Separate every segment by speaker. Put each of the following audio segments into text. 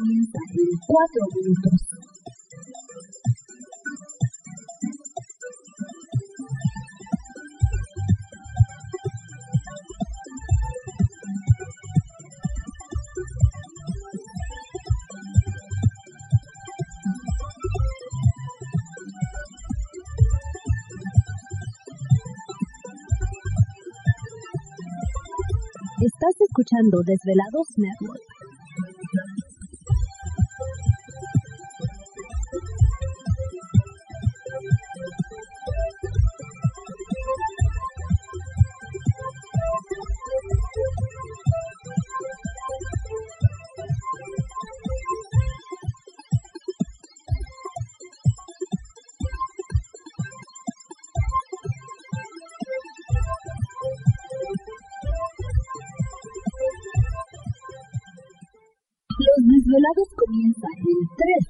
Speaker 1: Comienzan en 4 minutos. Estás escuchando Desvelados Network. Comienzan en 3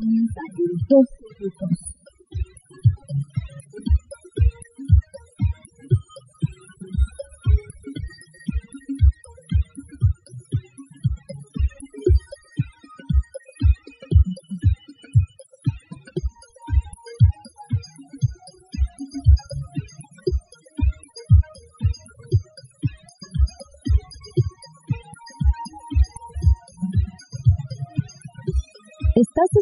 Speaker 1: Desvelados comienzan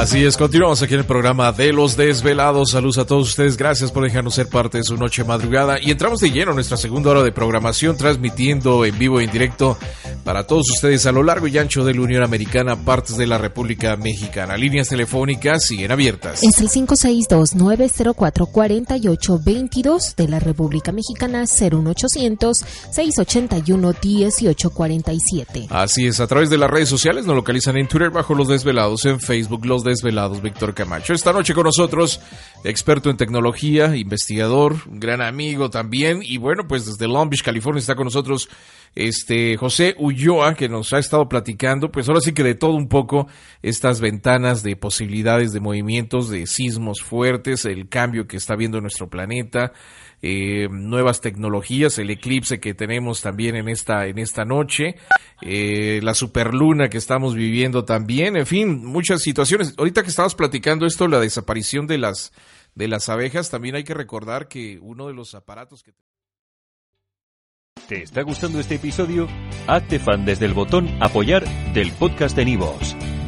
Speaker 2: Así es, continuamos aquí en el programa de Los Desvelados. Saludos a todos ustedes, gracias por dejarnos ser parte de su noche madrugada. Y entramos de lleno a nuestra segunda hora de programación, transmitiendo en vivo e en directo para todos ustedes a lo largo y ancho de la Unión Americana, partes de la República Mexicana. Líneas telefónicas siguen abiertas.
Speaker 3: Es el 562-904-4822 de la República Mexicana, 01800-681-1847.
Speaker 2: Así es, a través de las redes sociales nos localizan en Twitter bajo Los Desvelados, en Facebook Los Desvelados, Víctor Camacho. Esta noche con nosotros, experto en tecnología, investigador, un gran amigo también, y bueno, pues desde Long Beach, California está con nosotros este José Ulloa, que nos ha estado platicando, pues ahora sí que de todo un poco estas ventanas de posibilidades de movimientos, de sismos fuertes, el cambio que está viendo nuestro planeta, eh, nuevas tecnologías, el eclipse que tenemos también en esta, en esta noche, eh, la superluna que estamos viviendo también, en fin, muchas situaciones. Ahorita que estabas platicando esto, la desaparición de las, de las abejas, también hay que recordar que uno de los aparatos que...
Speaker 4: ¿Te está gustando este episodio? Hazte fan desde el botón Apoyar del podcast de Nivos.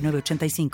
Speaker 5: 906985.